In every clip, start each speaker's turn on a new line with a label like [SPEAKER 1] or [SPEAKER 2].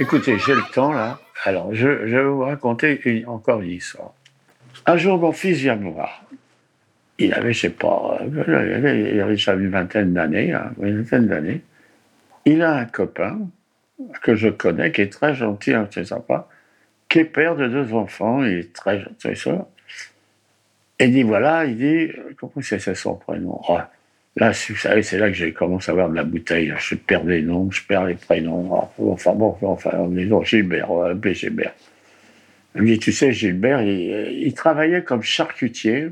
[SPEAKER 1] Écoutez, j'ai le temps là. Alors, je, vais vous raconter encore une histoire. Un jour, mon fils vient me voir. Il avait, je sais pas, il avait, il déjà une vingtaine d'années, hein, une vingtaine d'années. Il a un copain que je connais, qui est très gentil, hein, très sympa, qui est père de deux enfants, il est très gentil, ça. Et il dit, voilà, il dit, comment c'est son prénom? Oh, Là, c'est là que j'ai commencé à avoir de la bouteille. Je perds les noms, je perds les prénoms. Enfin bon, enfin, on dit non, Gilbert, va l'appeler Gilbert. Il me dit, tu sais, Gilbert, il, il travaillait comme charcutier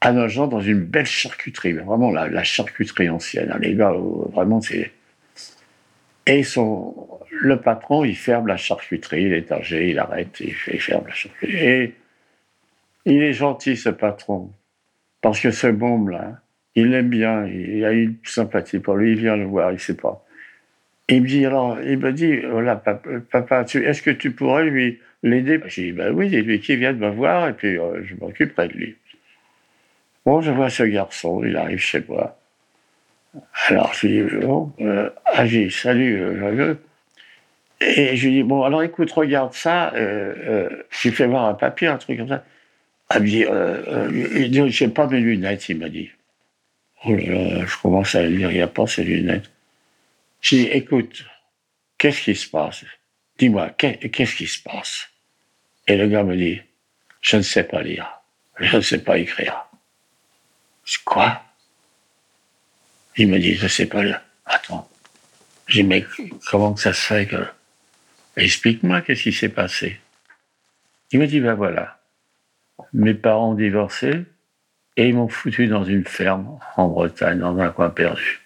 [SPEAKER 1] à Nogent dans une belle charcuterie, vraiment la, charcuterie ancienne. hein, Les gars, euh, vraiment, c'est. Et le patron, il ferme la charcuterie, il est il arrête, il, il ferme la charcuterie. Et il est gentil, ce patron, parce que ce môme-là, il l'aime bien, il a une sympathie pour lui, il vient le voir, il sait pas. Il me dit, alors, il me dit, voilà, papa, papa, est-ce que tu pourrais lui l'aider? J'ai dit, ben oui, c'est lui qui vient de me voir, et puis euh, je m'occuperai de lui. Bon, je vois ce garçon, il arrive chez moi. Alors, je lui dis, bon, euh, ah, dit, salut, euh, Joyeux. Et je lui dis, bon, alors écoute, regarde ça, euh, euh, tu fais voir un papier, un truc comme ça. Elle me dit, euh, il dit, j'ai pas mes lunettes, il m'a dit. Oh là je commence à lire, il n'y a pas ses lunettes. J'ai dit, écoute, qu'est-ce qui se passe? Dis-moi, qu'est- qu'est-ce qui se passe? Et le gars me dit, je ne sais pas lire, je ne sais pas écrire. Je dis, quoi? Il me dit, je ne sais pas lire. Attends. J'ai dit, mais comment que ça se fait que... Explique-moi qu'est-ce qui s'est passé. Il me dit, ben voilà, mes parents ont divorcé, et ils m'ont foutu dans une ferme en Bretagne, dans un coin perdu.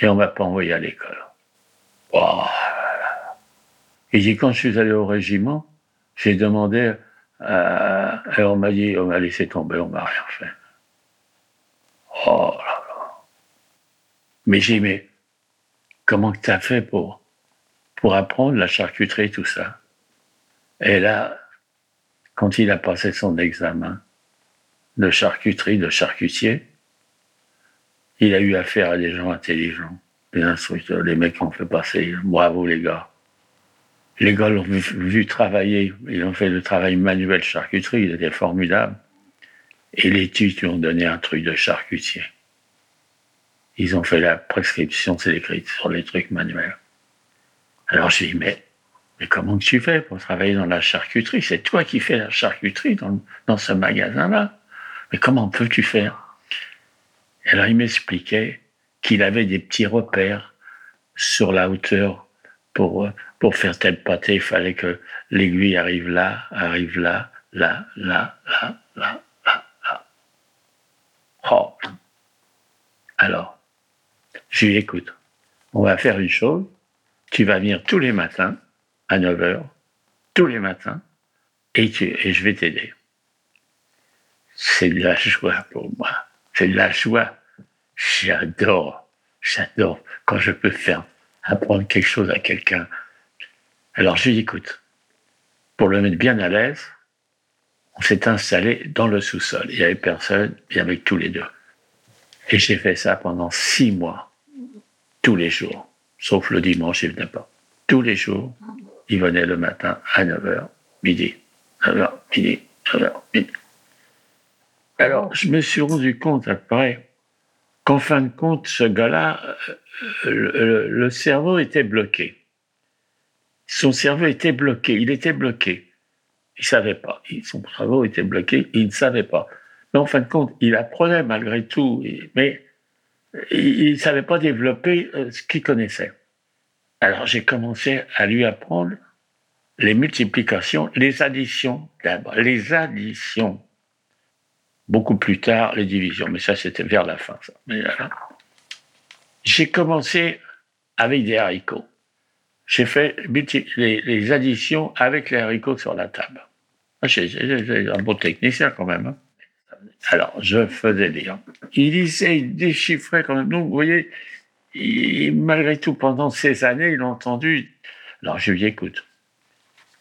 [SPEAKER 1] Et on m'a pas envoyé à l'école. Oh. Il dit, quand je suis allé au régiment, j'ai demandé, euh, et on m'a dit, on m'a laissé tomber, on m'a rien fait. Oh là là. Mais j'ai dit, mais comment tu as fait pour, pour apprendre la charcuterie, tout ça? Et là, quand il a passé son examen, de charcuterie, de charcutier, il a eu affaire à des gens intelligents, des instructeurs, les mecs qui ont fait passer. Bravo les gars. Les gars l'ont vu, travailler, ils ont fait le travail manuel charcuterie, il était formidable. Et les tues lui ont donné un truc de charcutier. Ils ont fait la prescription, c'est écrit sur les trucs manuels. Alors j'ai dit, mais, mais comment tu fais pour travailler dans la charcuterie? C'est toi qui fais la charcuterie dans, dans ce magasin-là. Mais comment peux-tu faire? Alors il m'expliquait qu'il avait des petits repères sur la hauteur pour, pour faire tel pâté. Il fallait que l'aiguille arrive là, arrive là, là, là, là, là, là, là. Oh. Alors, je lui écoute, on va faire une chose. Tu vas venir tous les matins à 9 h, tous les matins, et, tu, et je vais t'aider c'est de la joie pour moi. C'est de la joie. J'adore, j'adore quand je peux faire apprendre quelque chose à quelqu'un. Alors je lui écoute, pour le mettre bien à l'aise, on s'est installé dans le sous-sol. Il n'y avait personne, avait que tous les deux. Et j'ai fait ça pendant six mois, tous les jours, sauf le dimanche, il venait pas. Tous les jours, il venait le matin à 9h, midi, 9h, midi, 9h, midi. Alors, je me suis rendu compte après qu'en fin de compte, ce gars-là, euh, le, le- cerveau était bloqué. Son cerveau était bloqué, il était bloqué. Il savait pas. Son cerveau était bloqué, il ne savait pas. Mais en fin de compte, il apprenait malgré tout, mais il ne savait pas développer euh, ce qu'il connaissait. Alors j'ai commencé à lui apprendre les multiplications, les additions, d'abord, les additions beaucoup plus tard les divisions. Mais ça, c'était vers la fin. Euh, J'ai commencé avec des haricots. J'ai fait les, additions avec les haricots sur la table. Ah, J'ai un bon technicien quand même. hein. Alors, je faisais lire. Il lisait, il déchiffrait quand même. Donc, vous voyez, malgré tout, pendant ces années, il a entendu. Alors, je lui dis, écoute,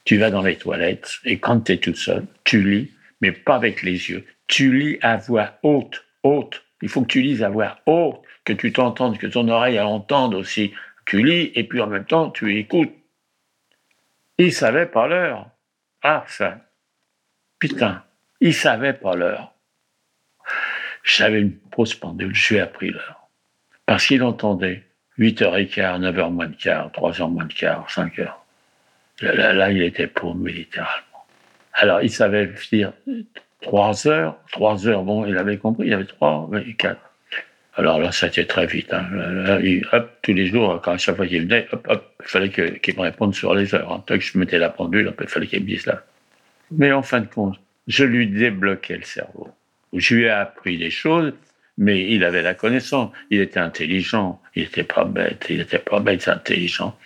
[SPEAKER 1] tu vas dans les toilettes et quand tu es toute seule, tu lis, mais pas avec les yeux. Tu lis à voix haute, haute. Il faut que tu lises à voix haute, que tu t'entendes, que ton oreille entende aussi. Tu lis et puis en même temps, tu écoutes. Il savait pas l'heure. Ah, ça. Putain, il savait pas l'heure. J'avais une grosse pendule, je lui ai appris l'heure. Parce qu'il entendait 8h15, 9h moins de quart, 3h moins de quart, 5h. Là, là, il était paumé, littéralement. Alors, il savait dire 3 heures, 3 heures, bon, il avait compris, il y avait 3, 4. Alors là, ça a été très vite. Hein. Tous les jours, quand chaque fois qu'il venait, il fallait qu'il me réponde sur les heures. Hein. Tant que je mettais la pendule, il fallait qu'il me dise là. Mais en fin de compte, je lui débloquais le cerveau. Je lui ai appris des choses, mais il avait la connaissance. Il était intelligent. Il n'était pas bête. Il n'était pas bête, c'est intelligent.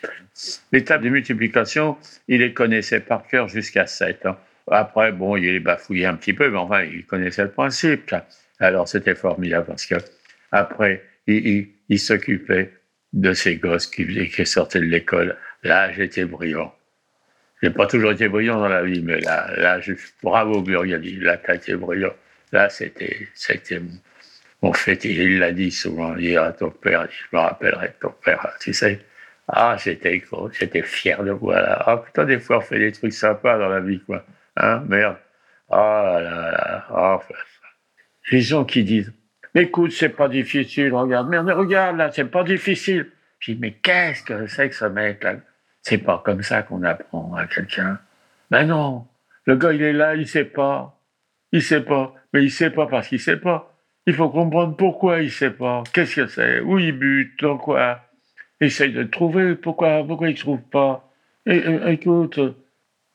[SPEAKER 1] Tables de multiplication, il les connaissait par cœur jusqu'à 7. hein. Après, bon, il les bafouillait un petit peu, mais enfin, il connaissait le principe. Alors, c'était formidable parce que après, il, s'occupait de ces gosses qui, sortaient de l'école. Là, j'étais brillant. J'ai pas toujours été brillant dans la vie, mais là, là, je, bravo Burgundy, là, t'as été brillant. Là, c'était, mon- fait. Il l'a dit souvent, il à ton père, je me rappellerai de ton père, tu sais. Ah, j'étais j'étais fier de moi, là. Ah, putain, des fois, on fait des trucs sympas dans la vie, quoi. Hein, merde. Ah là là, ah, Les gens qui disent, écoute, c'est pas difficile, regarde, merde, regarde, là, c'est pas difficile. Je dis, mais qu'est-ce que c'est que ce mec-là? C'est pas comme ça qu'on apprend à quelqu'un. Ben non, le gars, il est là, il sait pas. Il sait pas. Mais il sait pas parce qu'il sait pas. Il faut comprendre pourquoi il sait pas. Qu'est-ce que c'est? Où il bute? Dans quoi? Essaye de trouver pourquoi, pourquoi il trouve pas. Écoute,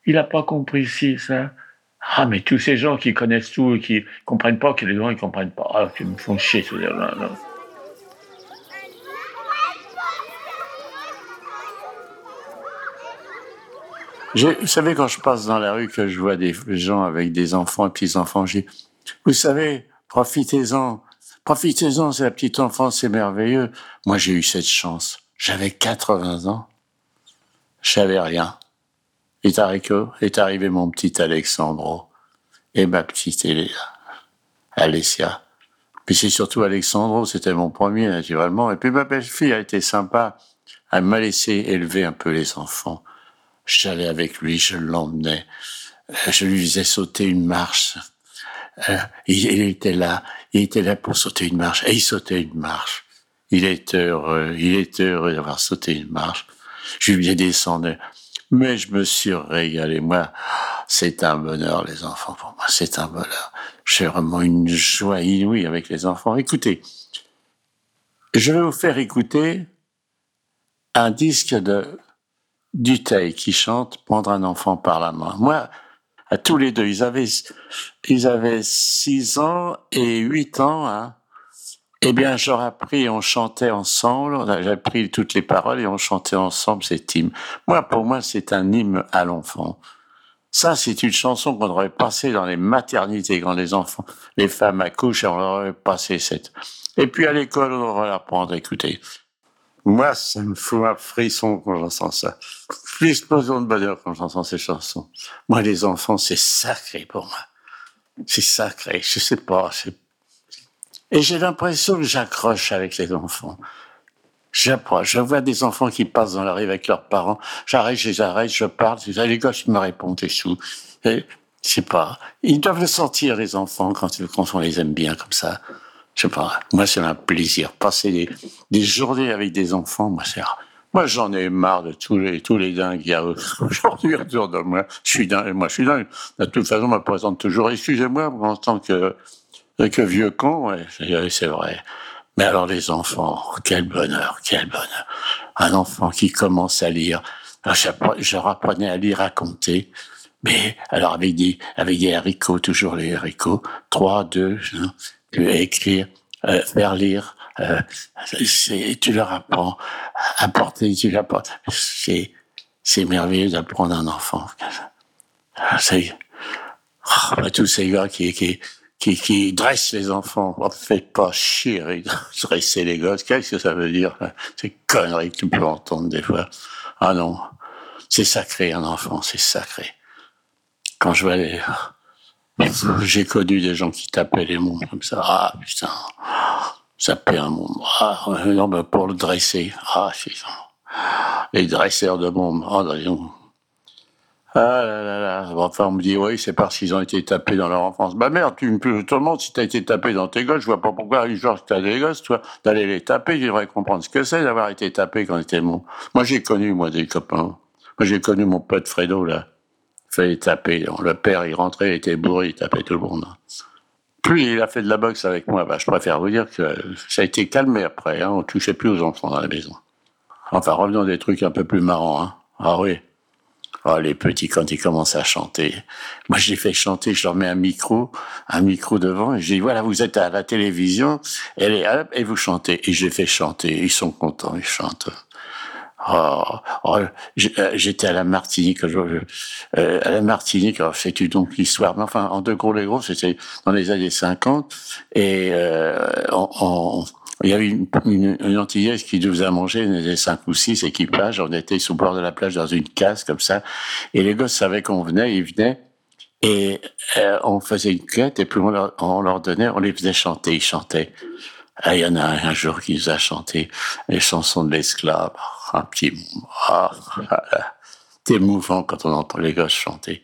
[SPEAKER 1] il a pas compris ci, ça. Ah, mais tous ces gens qui connaissent tout et qui comprennent pas que les gens ils comprennent pas. Ah, qui me font chier, ces gens-là. vous savez, quand je passe dans la rue, que je vois des gens avec des enfants et petits-enfants, je dis, vous savez, profitez-en. Profitez-en, c'est la petite enfance, c'est merveilleux. Moi, j'ai eu cette chance. J'avais 80 ans. Je savais rien. Et Tarico, est arrivé mon petit Alexandro et ma petite Alessia. Puis c'est surtout Alexandro, c'était mon premier, naturellement. Et puis ma belle-fille a été sympa. Elle m'a laissé élever un peu les enfants. J'allais avec lui, je l'emmenais. Euh, Je lui faisais sauter une marche. Euh, il, était là, il était là pour sauter une marche. Et il sautait une marche. Il était heureux, il était heureux d'avoir sauté une marche. Je lui ai descendu. Mais je me suis régalé. Moi, c'est un bonheur, les enfants, pour moi. C'est un bonheur. J'ai vraiment une joie inouïe avec les enfants. Écoutez, je vais vous faire écouter un disque de Duteil qui chante Prendre un enfant par la main. Moi, à tous les deux, ils avaient, ils avaient six ans et huit ans, hein. Eh bien, j'aurais appris, on chantait ensemble, j'ai appris toutes les paroles et on chantait ensemble cet hymne. Moi, pour moi, c'est un hymne à l'enfant. Ça, c'est une chanson qu'on aurait passée dans les maternités quand les enfants, les femmes accouchent, on aurait passé cette. Et puis à l'école, on aurait l'apprendre à écouter. Moi, ça me fout un frisson quand j'entends ça. L'explosion de bonheur quand j'entends ces chansons. Moi, les enfants, c'est sacré pour moi. C'est sacré. Je sais pas. c'est- Et j'ai l'impression que j'accroche avec les enfants. J'approche. Je vois des enfants qui passent dans la rue avec leurs parents. J'arrête, je les arrête, je parle. Les gosses, me répondent et tout. Je sais pas. Ils doivent le sentir, les enfants, quand, quand on les aime bien comme ça. Je sais pas. Moi, c'est un plaisir. Passer des, des journées avec des enfants, moi, c'est, moi, j'en ai marre de tous les, tous les dingues qu'il y a aujourd'hui autour de moi. Je suis dingue, moi, je suis dingue. De toute façon, on me présente toujours, excusez-moi, en tant que, que vieux con, ouais, c'est vrai. Mais alors, les enfants, quel bonheur, quel bonheur. Un enfant qui commence à lire. Alors, je rapprenais à lire, à compter. Mais, alors, avec des, avec des haricots, toujours les haricots. Trois, deux, hein, écrire, euh, faire lire, euh, tu leur apprends à porter, tu leur apprends. C'est, c'est merveilleux d'apprendre un enfant. Ah, C'est, ah, bah, tous ces gars qui, qui, qui, qui dressent les enfants. Oh, faites pas chier, dresser les gosses. Qu'est-ce que ça veut dire? là Ces conneries que tu peux entendre des fois. Ah non. C'est sacré, un enfant, c'est sacré. Quand je vois les, j'ai connu des gens qui tapaient les mômes comme ça. Ah, putain. Ça paie un môme. Ah, non, mais pour le dresser. Ah, putain. Les dresseurs de mômes. Ah. Ah là là là. Enfin, on me dit, oui, c'est parce qu'ils ont été tapés dans leur enfance. Bah merde, tu me tout le monde, si t'as été tapé dans tes gosses, je vois pas pourquoi, que t'as des gosses, toi, d'aller les taper, j'aimerais comprendre ce que c'est d'avoir été tapé quand t'étais môme. Moi, j'ai connu, moi, des copains. Moi, j'ai connu mon pote Fredo, là. Il fallait taper. Le père, il rentrait, il était bourré, il tapait tout le monde. Plus il a fait de la boxe avec moi, bah, je préfère vous dire que ça a été calmé après. Hein, on touchait plus aux enfants dans la maison. Enfin, revenons à des trucs un peu plus marrants. Hein. Ah oui. Oh, les petits, quand ils commencent à chanter. Moi, je les fais chanter, je leur mets un micro, un micro devant, et je dis, voilà, vous êtes à la télévision, et, hop, et vous chantez. Et je les fais chanter. Ils sont contents, ils chantent. Oh, oh, euh, j'étais à la Martinique, euh, à la Martinique, c'est donc l'histoire, mais enfin, en deux gros les gros, c'était dans les années 50, et euh, on- on- il y avait une, une, une Antillaise qui nous a mangé, on était cinq ou six équipages, on était le bord de la plage dans une case comme ça, et les gosses savaient qu'on venait, ils venaient, et euh, on faisait une quête, et puis on leur, on leur donnait, on les faisait chanter, ils chantaient. Ah, il y en a un, un jour qui nous a chanté les chansons de l'esclave. Un petit. Ah, ah, là. C'est émouvant quand on entend les gosses chanter.